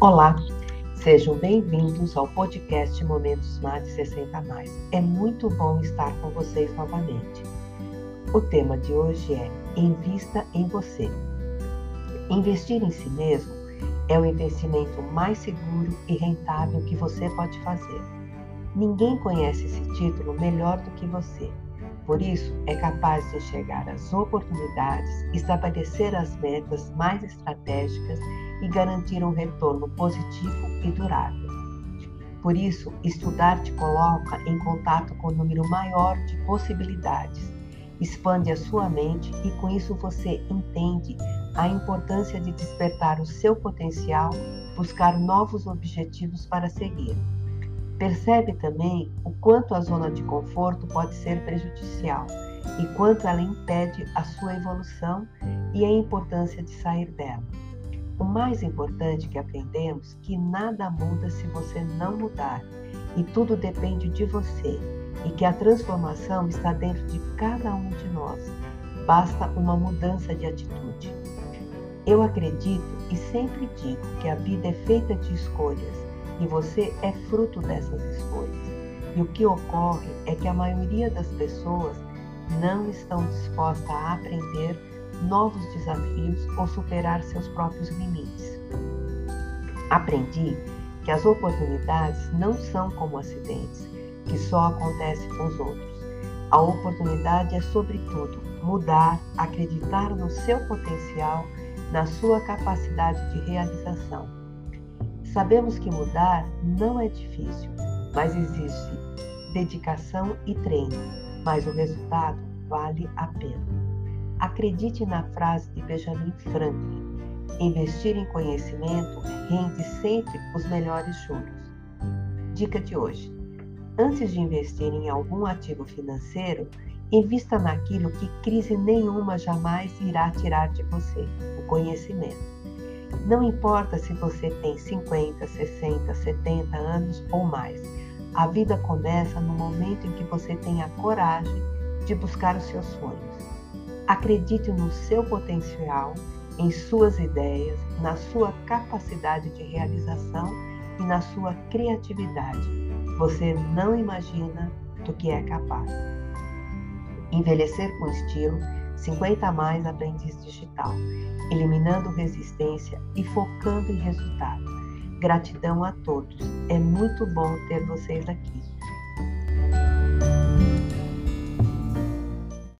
Olá, sejam bem-vindos ao podcast Momentos Mais de 60 Mais. É muito bom estar com vocês novamente. O tema de hoje é Invista em você. Investir em si mesmo é o investimento mais seguro e rentável que você pode fazer. Ninguém conhece esse título melhor do que você. Por isso, é capaz de enxergar as oportunidades, estabelecer as metas mais estratégicas e garantir um retorno positivo e durável. Por isso, estudar te coloca em contato com um número maior de possibilidades, expande a sua mente e com isso você entende a importância de despertar o seu potencial, buscar novos objetivos para seguir. Percebe também o quanto a zona de conforto pode ser prejudicial e quanto ela impede a sua evolução e a importância de sair dela. O mais importante que aprendemos que nada muda se você não mudar e tudo depende de você e que a transformação está dentro de cada um de nós. Basta uma mudança de atitude. Eu acredito e sempre digo que a vida é feita de escolhas e você é fruto dessas escolhas. E o que ocorre é que a maioria das pessoas não estão dispostas a aprender novos desafios ou superar seus próprios limites. Aprendi que as oportunidades não são como acidentes, que só acontecem com os outros. A oportunidade é, sobretudo, mudar, acreditar no seu potencial, na sua capacidade de realização. Sabemos que mudar não é difícil, mas existe dedicação e treino, mas o resultado vale a pena. Acredite na frase de Benjamin Franklin: investir em conhecimento rende sempre os melhores juros. Dica de hoje: antes de investir em algum ativo financeiro, invista naquilo que crise nenhuma jamais irá tirar de você: o conhecimento. Não importa se você tem 50, 60, 70 anos ou mais, a vida começa no momento em que você tem a coragem de buscar os seus sonhos. Acredite no seu potencial, em suas ideias, na sua capacidade de realização e na sua criatividade. Você não imagina do que é capaz. Envelhecer com estilo, 50 mais aprendiz digital, eliminando resistência e focando em resultado. Gratidão a todos. É muito bom ter vocês aqui.